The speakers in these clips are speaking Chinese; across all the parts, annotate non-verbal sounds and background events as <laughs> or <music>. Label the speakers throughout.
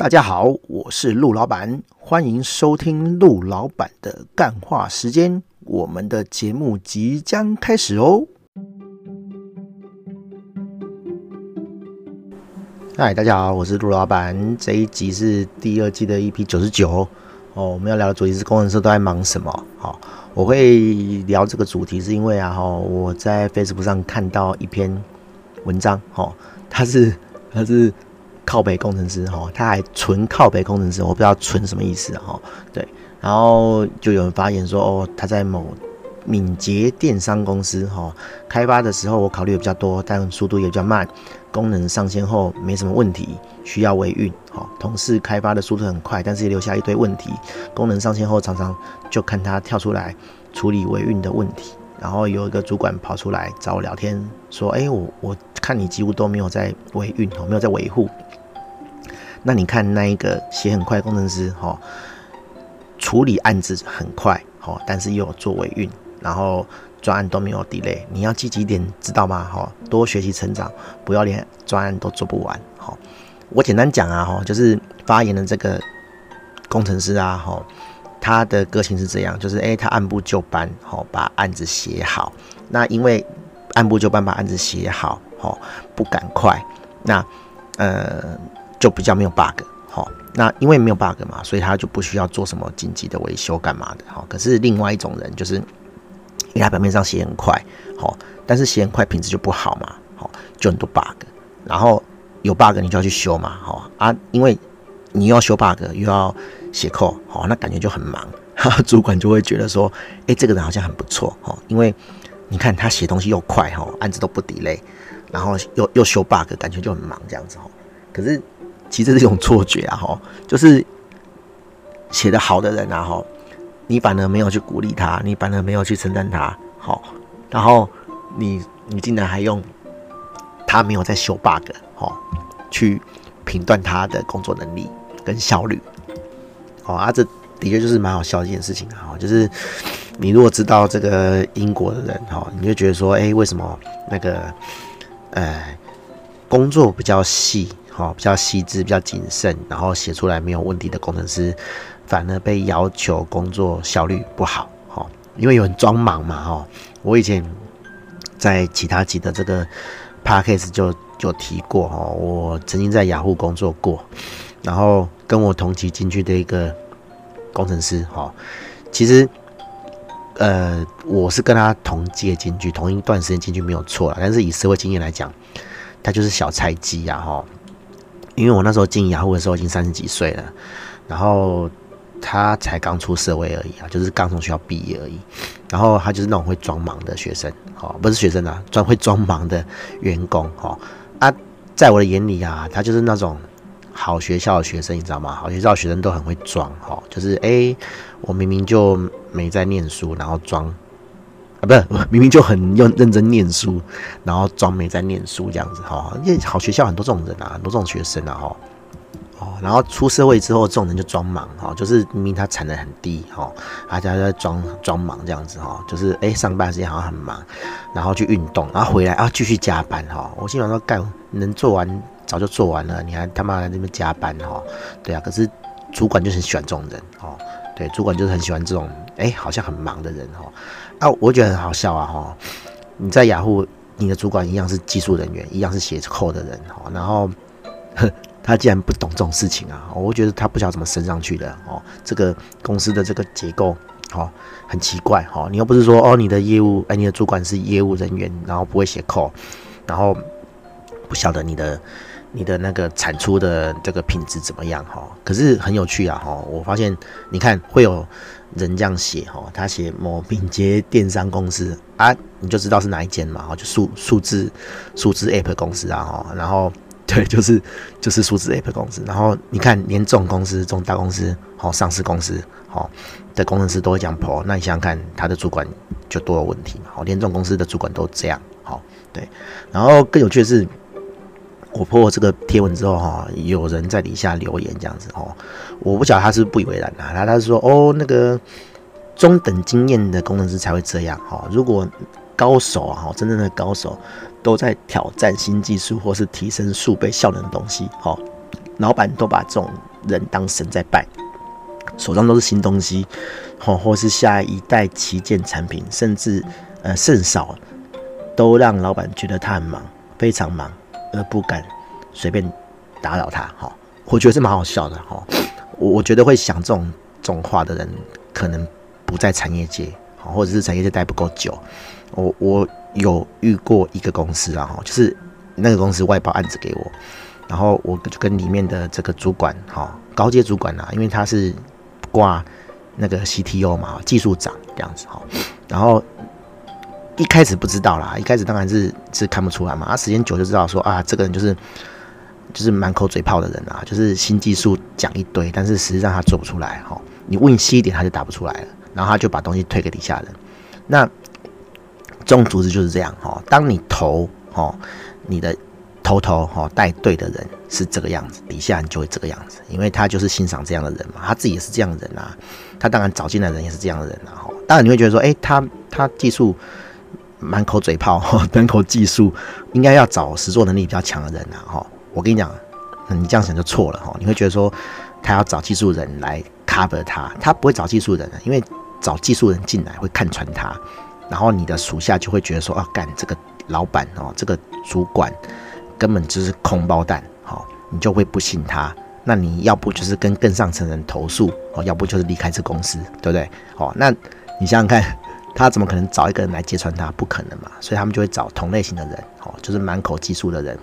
Speaker 1: 大家好，我是陆老板，欢迎收听陆老板的干话时间。我们的节目即将开始哦。嗨，大家好，我是陆老板。这一集是第二季的 EP 九十九哦。我们要聊的主题是工程师都在忙什么？好，我会聊这个主题是因为啊，哈，我在 Facebook 上看到一篇文章，哈，它是它是。靠北工程师哈，他还纯靠北工程师，我不知道纯什么意思哈。对，然后就有人发言说，哦，他在某敏捷电商公司哈开发的时候，我考虑的比较多，但速度也比较慢，功能上线后没什么问题，需要维运哈。同事开发的速度很快，但是留下一堆问题，功能上线后常常就看他跳出来处理维运的问题。然后有一个主管跑出来找我聊天，说，哎，我我看你几乎都没有在维运哦，没有在维护。那你看那一个写很快工程师哈，处理案子很快哈，但是又有做尾运，然后专案都没有 delay。你要积极点，知道吗？哈，多学习成长，不要连专案都做不完。好，我简单讲啊，哈，就是发言的这个工程师啊，哈，他的个性是这样，就是诶，他按部就班，哈，把案子写好。那因为按部就班把案子写好，哈，不赶快，那呃。就比较没有 bug，好，那因为没有 bug 嘛，所以他就不需要做什么紧急的维修干嘛的，好。可是另外一种人就是，因为他表面上写很快，好，但是写很快品质就不好嘛，好，就很多 bug，然后有 bug 你就要去修嘛，好啊，因为你要修 bug 又要写 code，好，那感觉就很忙，<laughs> 主管就会觉得说，哎，这个人好像很不错，哈，因为你看他写东西又快，哈，案子都不 delay，然后又又修 bug，感觉就很忙这样子，哈，可是。其实是一种错觉啊，哈，就是写的好的人啊，哈，你反而没有去鼓励他，你反而没有去称赞他，好，然后你你竟然还用他没有在修 bug，好，去评断他的工作能力跟效率，哦啊，这的确就是蛮好笑的一件事情啊，就是你如果知道这个英国的人，哈，你就觉得说，哎，为什么那个，呃，工作比较细？哦，比较细致、比较谨慎，然后写出来没有问题的工程师，反而被要求工作效率不好。哈，因为有人装忙嘛。哈，我以前在其他级的这个 podcast 就就提过。哈，我曾经在雅虎工作过，然后跟我同期进去的一个工程师，哈，其实呃，我是跟他同届进去，同一段时间进去没有错了。但是以社会经验来讲，他就是小菜鸡呀，哈。因为我那时候进雅虎的时候已经三十几岁了，然后他才刚出社会而已啊，就是刚从学校毕业而已。然后他就是那种会装忙的学生，哦，不是学生啊，专会装忙的员工，哦啊，在我的眼里啊，他就是那种好学校的学生，你知道吗？好学校的学生都很会装，哈，就是诶，我明明就没在念书，然后装。啊，不是，<laughs> 明明就很用认真念书，然后装没在念书这样子哈。因为好学校很多这种人啊，很多这种学生啊哈。哦，然后出社会之后，这种人就装忙哈，就是明明他产能很低哈，大家在装装忙这样子哈，就是哎上班时间好像很忙，然后去运动，然后回来啊继续加班哈。我基本上说干能做完早就做完了，你还他妈在那边加班哈？对啊，可是主管就很喜欢这种人哦。对，主管就是很喜欢这种哎好像很忙的人哈。啊，我觉得很好笑啊！哈，你在雅虎，你的主管一样是技术人员，一样是写 code 的人哈。然后，<laughs> 他竟然不懂这种事情啊！我觉得他不晓得怎么升上去的哦。这个公司的这个结构，哈，很奇怪哈。你又不是说哦，你的业务，哎，你的主管是业务人员，然后不会写 code，然后不晓得你的你的那个产出的这个品质怎么样哈。可是很有趣啊！哈，我发现，你看会有。人这样写哈，他写某敏捷电商公司啊，你就知道是哪一间嘛，哈，就数数字数字 App 公司啊，哈，然后 <laughs> 对，就是就是数字 App 公司，然后你看连这种公司，这种大公司，好上市公司，好的工程师都会讲 Pro，那你想想看，他的主管就多有问题嘛，好，连这种公司的主管都这样，好，对，然后更有趣的是。我破这个贴文之后哈，有人在底下留言这样子哦，我不晓得他是不以为然啊，他他是说哦，那个中等经验的工程师才会这样哈，如果高手啊，真正的高手都在挑战新技术或是提升数倍效能的东西，哈，老板都把这种人当神在拜，手上都是新东西，或或是下一代旗舰产品，甚至呃甚少，都让老板觉得他很忙，非常忙，而不敢随便打扰他。哈，我觉得是蛮好笑的。哈，我我觉得会想这种这种话的人，可能不在产业界，好或者是产业界待不够久。我我有遇过一个公司啊，哈，就是那个公司外包案子给我。然后我就跟里面的这个主管，哈，高阶主管啊，因为他是挂那个 CTO 嘛，技术长这样子，哈。然后一开始不知道啦，一开始当然是是看不出来嘛。啊，时间久就知道说啊，这个人就是就是满口嘴炮的人啊，就是新技术讲一堆，但是实际上他做不出来，哈。你问细一点，他就答不出来了，然后他就把东西推给底下人。那这种组织就是这样，哈。当你投，哈，你的。头头哈带队的人是这个样子，底下人就会这个样子，因为他就是欣赏这样的人嘛，他自己也是这样的人啊，他当然找进来的人也是这样的人啊。哈，当然你会觉得说，哎、他他技术满口嘴炮，<laughs> 满口技术，应该要找实作能力比较强的人啊。哈，我跟你讲，你这样想就错了哈，你会觉得说他要找技术人来 cover 他，他不会找技术人，因为找技术人进来会看穿他，然后你的属下就会觉得说，啊，干这个老板哦，这个主管。根本就是空包蛋，好，你就会不信他。那你要不就是跟更上层人投诉，哦，要不就是离开这公司，对不对？好，那你想想看，他怎么可能找一个人来揭穿他？不可能嘛。所以他们就会找同类型的人，哦，就是满口技术的人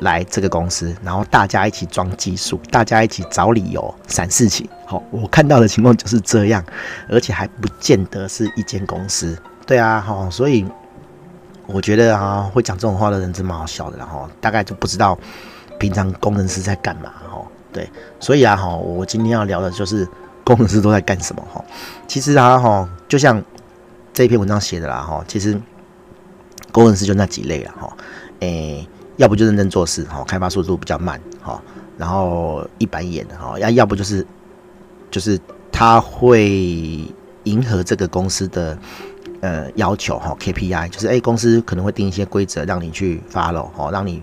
Speaker 1: 来这个公司，然后大家一起装技术，大家一起找理由闪事情。好，我看到的情况就是这样，而且还不见得是一间公司。对啊，好，所以。我觉得啊，会讲这种话的人真蛮好笑的，然后大概就不知道平常工程师在干嘛，哈，对，所以啊，哈，我今天要聊的就是工程师都在干什么，哈，其实啊，哈，就像这一篇文章写的啦，哈，其实工程师就那几类了，哈，诶，要不就认真做事，哈，开发速度比较慢，哈，然后一板眼，哈，要要不就是就是他会迎合这个公司的。呃，要求哈 KPI 就是，哎，公司可能会定一些规则让你去 follow 哈，让你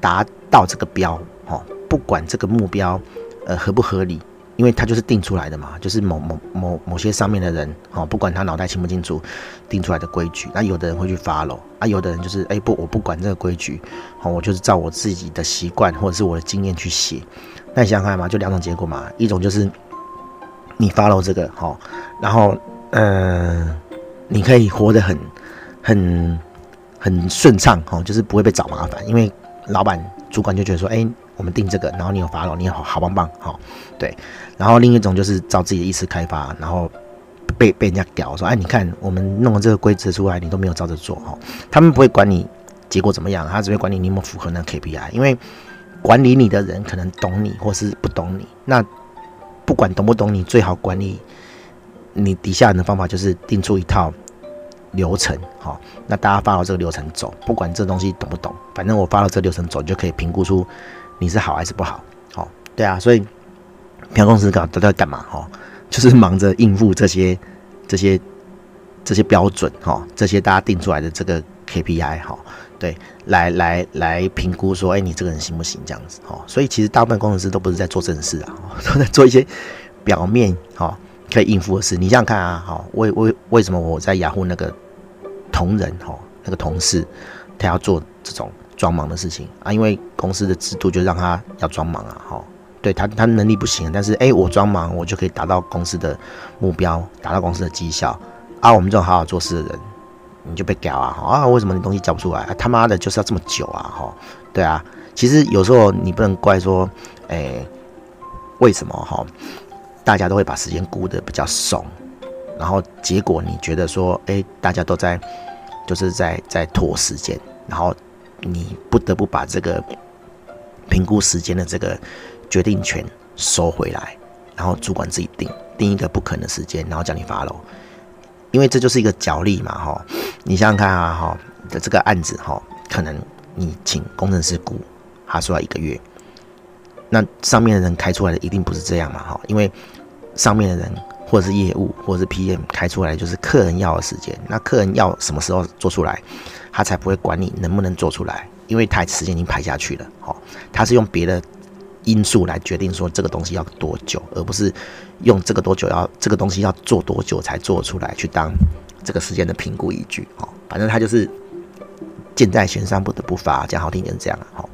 Speaker 1: 达到这个标哈，不管这个目标呃合不合理，因为他就是定出来的嘛，就是某某某某些上面的人哦，不管他脑袋清不清楚定出来的规矩，那有的人会去 follow 啊，有的人就是，哎不，我不管这个规矩，好，我就是照我自己的习惯或者是我的经验去写，那你想想看嘛，就两种结果嘛，一种就是你 follow 这个哈，然后嗯。你可以活得很、很、很顺畅哦，就是不会被找麻烦，因为老板、主管就觉得说，哎，我们定这个，然后你有发了你好好棒棒，好，对。然后另一种就是照自己的意思开发，然后被被人家屌说，哎，你看我们弄了这个规则出来，你都没有照着做哈。他们不会管你结果怎么样，他只会管你你有没有符合那 KPI，因为管理你的人可能懂你或是不懂你，那不管懂不懂你，最好管理。你底下人的方法就是定出一套流程，好，那大家 follow 这个流程走，不管这东西懂不懂，反正我发了这个流程走，你就可以评估出你是好还是不好，好，对啊，所以平常公司搞都在干嘛？哈，就是忙着应付这些、这些、这些标准，哈，这些大家定出来的这个 KPI，哈，对，来来来评估说，哎，你这个人行不行？这样子，哈，所以其实大部分工程师都不是在做正事啊，都在做一些表面，哈。可以应付的事，你想想看啊，好，为为为什么我在雅虎那个同仁哈，那个同事，他要做这种装忙的事情啊？因为公司的制度就让他要装忙啊，哈，对他他能力不行，但是哎、我装忙，我就可以达到公司的目标，达到公司的绩效啊。我们这种好好做事的人，你就被搞啊，啊，为什么你东西交不出来？他妈的，就是要这么久啊，哈，对啊，其实有时候你不能怪说，哎、为什么哈？大家都会把时间估得比较松，然后结果你觉得说，哎，大家都在就是在在拖时间，然后你不得不把这个评估时间的这个决定权收回来，然后主管自己定定一个不可能的时间，然后叫你 follow，因为这就是一个角力嘛，哈，你想想看啊，哈，的这个案子哈，可能你请工程师估，他说要一个月。那上面的人开出来的一定不是这样嘛，哈，因为上面的人或者是业务或者是 PM 开出来就是客人要的时间，那客人要什么时候做出来，他才不会管你能不能做出来，因为他时间已经排下去了，哈，他是用别的因素来决定说这个东西要多久，而不是用这个多久要这个东西要做多久才做出来去当这个时间的评估依据。哦，反正他就是箭在弦上不得不发，讲好听点这样。好，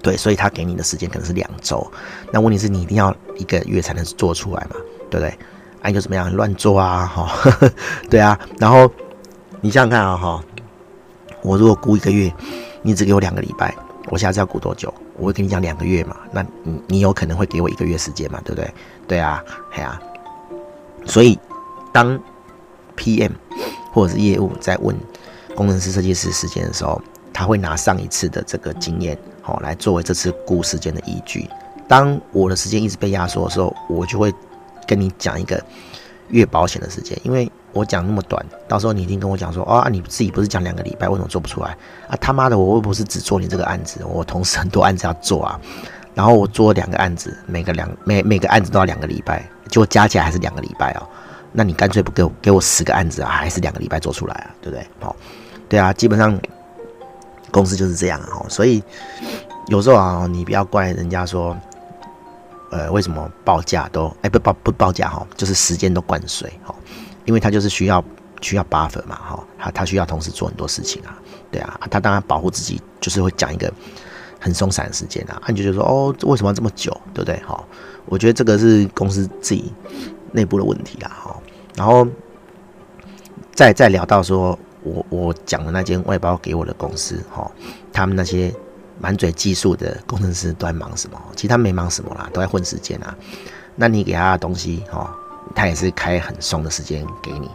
Speaker 1: 对，所以他给你的时间可能是两周，那问题是你一定要一个月才能做出来嘛，对不对？啊，你就怎么样乱做啊？哈，<laughs> 对啊。然后你想想看啊，哈，我如果估一个月，你只给我两个礼拜。我下次要估多久？我会跟你讲两个月嘛。那你你有可能会给我一个月时间嘛？对不对？对啊，嘿啊。所以当 PM 或者是业务在问工程师、设计师时间的时候，他会拿上一次的这个经验，好来作为这次估时间的依据。当我的时间一直被压缩的时候，我就会跟你讲一个越保险的时间，因为。我讲那么短，到时候你一定跟我讲说，哦，啊、你自己不是讲两个礼拜，为什么做不出来啊？他妈的，我又不是只做你这个案子，我同时很多案子要做啊。然后我做两个案子，每个两每每个案子都要两个礼拜，结果加起来还是两个礼拜哦。那你干脆不给我给我十个案子啊，还是两个礼拜做出来啊？对不对？好，对啊，基本上公司就是这样啊。所以有时候啊，你不要怪人家说，呃，为什么报价都哎不报不报价哈，就是时间都灌水哈。因为他就是需要需要 buffer 嘛，哈，他他需要同时做很多事情啊，对啊，他当然保护自己，就是会讲一个很松散的时间啊，你就觉得说，哦，为什么要这么久，对不对？哈，我觉得这个是公司自己内部的问题啦，哈，然后再再聊到说我我讲的那间外包给我的公司，哈，他们那些满嘴技术的工程师都在忙什么？其实他没忙什么啦，都在混时间啊。那你给他的东西，哈。他也是开很松的时间给你，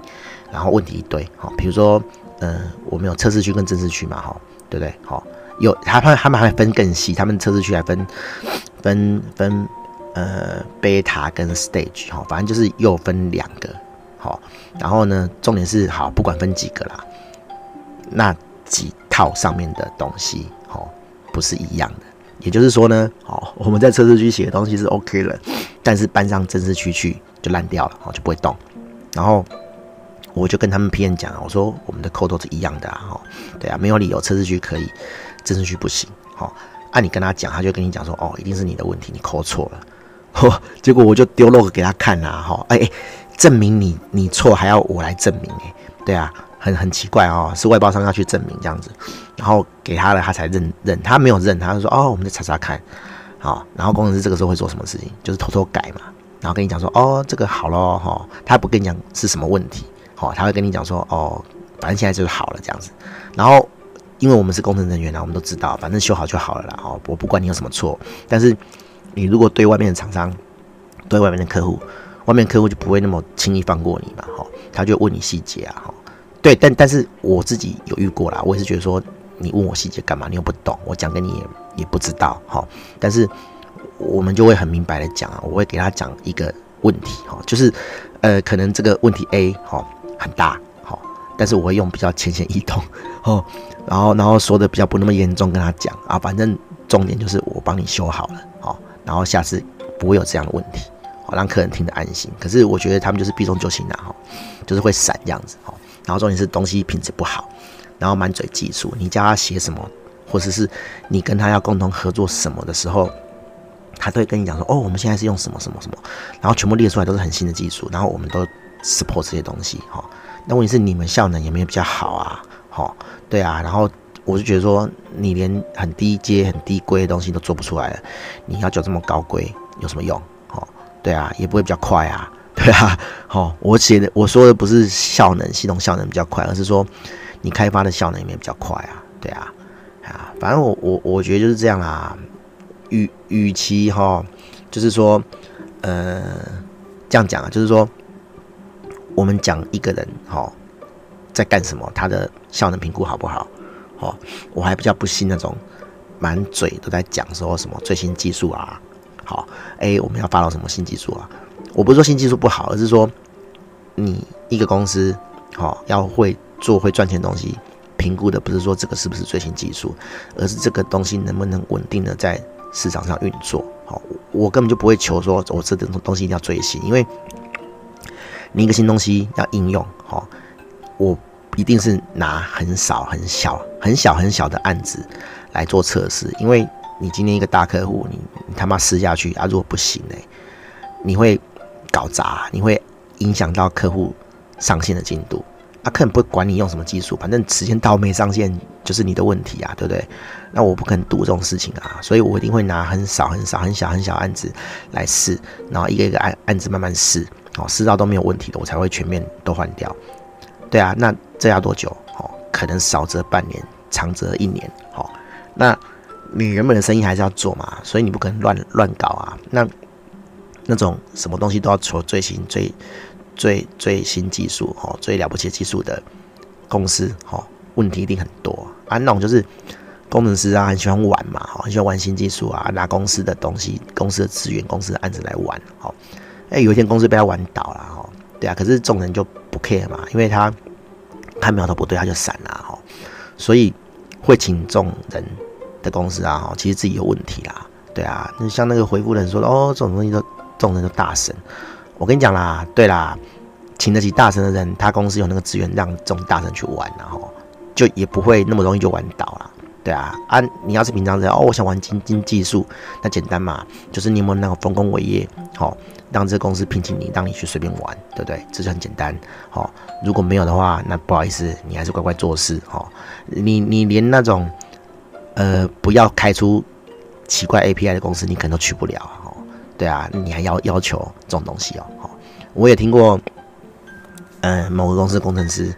Speaker 1: 然后问题一堆，好，比如说，呃，我们有测试区跟正式区嘛，哈，对不对？好，有他他他们还分更细，他们测试区还分分分呃贝塔跟 stage，哈，反正就是又分两个，好，然后呢，重点是好，不管分几个啦，那几套上面的东西，不是一样的，也就是说呢，好，我们在测试区写的东西是 OK 了，但是搬上正式区去。就烂掉了，哦，就不会动。然后我就跟他们 PM 讲，我说我们的扣都是一样的啊，哈，对啊，没有理由测试区可以，正式区不行，好，按你跟他讲，他就跟你讲说，哦，一定是你的问题，你扣错了，嚯，<laughs> 结果我就丢 log 给他看啊，哈，哎，证明你你错还要我来证明，哎，对啊，很很奇怪哦，是外包商要去证明这样子，然后给他了，他才认认，他没有认，他就说，哦，我们再查查看，好，然后工程师这个时候会做什么事情？就是偷偷改嘛。然后跟你讲说，哦，这个好咯。哈，他不跟你讲是什么问题，好，他会跟你讲说，哦，反正现在就是好了这样子。然后，因为我们是工程人员啊，我们都知道，反正修好就好了啦，哦，我不管你有什么错。但是，你如果对外面的厂商，对外面的客户，外面客户就不会那么轻易放过你嘛，哈，他就问你细节啊，哈，对，但但是我自己有遇过啦，我也是觉得说，你问我细节干嘛？你又不懂，我讲给你也也不知道，哈，但是。我们就会很明白的讲啊，我会给他讲一个问题哈，就是呃，可能这个问题 A 哈很大哈，但是我会用比较浅显易懂哦，然后然后说的比较不那么严重，跟他讲啊，反正重点就是我帮你修好了哦，然后下次不会有这样的问题，好让客人听得安心。可是我觉得他们就是避重就轻的哈，就是会闪这样子哈，然后重点是东西品质不好，然后满嘴技术，你叫他写什么，或者是你跟他要共同合作什么的时候。他都会跟你讲说，哦，我们现在是用什么什么什么，然后全部列出来都是很新的技术，然后我们都 support 这些东西，哈。那问题是你们效能也没有比较好啊，哈，对啊。然后我就觉得说，你连很低阶、很低规的东西都做不出来了，你要求这么高规有什么用？哦，对啊，也不会比较快啊，对啊，好，我写的我说的不是效能，系统效能比较快，而是说你开发的效能也没比较快啊，对啊，啊，反正我我我觉得就是这样啦。与与其哈，就是说，呃，这样讲啊，就是说，我们讲一个人哈在干什么，他的效能评估好不好？哦，我还比较不信那种满嘴都在讲说什么最新技术啊，好，哎，我们要发到什么新技术啊？我不是说新技术不好，而是说你一个公司好要会做会赚钱的东西，评估的不是说这个是不是最新技术，而是这个东西能不能稳定的在。市场上运作，好，我根本就不会求说，我这东东西一定要最新，因为你一个新东西要应用，好，我一定是拿很少、很小、很小、很小的案子来做测试，因为你今天一个大客户，你你他妈试下去啊，如果不行呢，你会搞砸，你会影响到客户上线的进度。啊，客人不管你用什么技术，反正时间到没上线就是你的问题啊，对不对？那我不可能赌这种事情啊，所以我一定会拿很少、很少、很小、很小案子来试，然后一个一个案案子慢慢试，哦，试到都没有问题的，我才会全面都换掉。对啊，那这要多久？哦，可能少则半年，长则一年。哦，那你原本的生意还是要做嘛，所以你不可能乱乱搞啊。那那种什么东西都要求最新最。最最新技术哦，最了不起的技术的公司哦，问题一定很多啊。那种就是工程师啊，很喜欢玩嘛，很喜欢玩新技术啊，拿公司的东西、公司的资源、公司的案子来玩。哦，哎，有一天公司被他玩倒了哈。对啊，可是众人就不 care 嘛，因为他看苗头不对，他就闪了哈。所以会请众人的公司啊，其实自己有问题啦。对啊，那像那个回复人说哦，这种东西都众人都大神。我跟你讲啦，对啦，请得起大神的人，他公司有那个资源让这种大神去玩，然后就也不会那么容易就玩倒了，对啊。啊，你要是平常人哦，我想玩精金技术，那简单嘛，就是你有没有那个丰功伟业，好，让这个公司聘请你，让你去随便玩，对不对？这就很简单，好。如果没有的话，那不好意思，你还是乖乖做事，哈。你你连那种呃不要开出奇怪 API 的公司，你可能都去不了。对啊，你还要要求这种东西哦。好，我也听过，嗯、某个公司工程师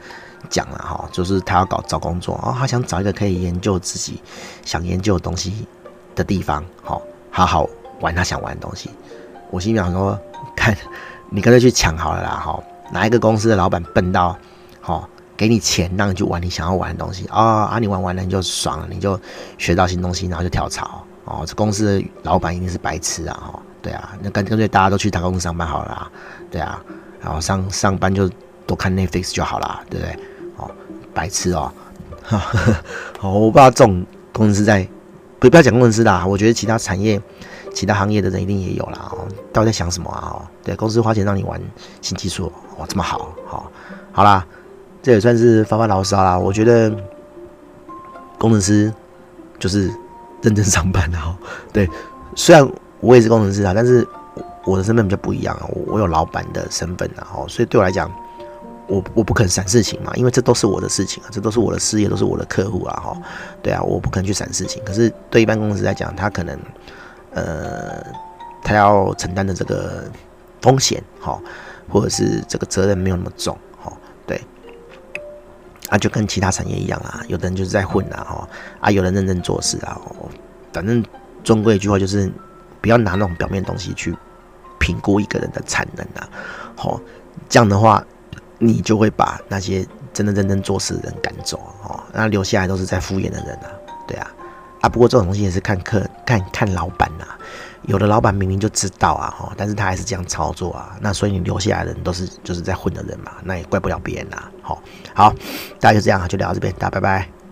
Speaker 1: 讲了哈，就是他要搞找工作哦，他想找一个可以研究自己想研究的东西的地方，好，好好玩他想玩的东西。我心里想说，<laughs> 看你干脆去抢好了啦，哈，哪一个公司的老板笨到，好，给你钱让你去玩你想要玩的东西啊、哦，啊，你玩完了你就爽了，你就学到新东西，然后就跳槽哦。这公司的老板一定是白痴啊，哈。对啊，那干干脆大家都去大公司上班好了啦，对啊，然后上上班就多看 Netflix 就好了，对不对？哦，白痴哦，哈，我不知道这种工程师在，不不要讲工程师啦，我觉得其他产业、其他行业的人一定也有啦。哦，到底在想什么啊？哦，对，公司花钱让你玩新技术，哇，这么好，好，好啦，这也算是发发牢骚啦。我觉得工程师就是认真上班的哦，对，虽然。我也是工程师啊，但是我的身份比较不一样啊，我有老板的身份啊，所以对我来讲，我我不可能闪事情嘛，因为这都是我的事情啊，这都是我的事业，都是我的客户啊，哈，对啊，我不可能去闪事情。可是对一般公司来讲，他可能，呃，他要承担的这个风险，哈，或者是这个责任没有那么重，哈，对，啊，就跟其他产业一样啊，有的人就是在混啊，哈，啊，有人认真做事啊，反正终归一句话就是。不要拿那种表面东西去评估一个人的产能啊，好，这样的话，你就会把那些真的认真做事的人赶走哦，那留下来都是在敷衍的人啊，对啊，啊，不过这种东西也是看客看看老板呐，有的老板明明就知道啊，哈，但是他还是这样操作啊，那所以你留下来的人都是就是在混的人嘛，那也怪不了别人呐，好，好，大家就这样啊，就聊到这边，大家拜拜。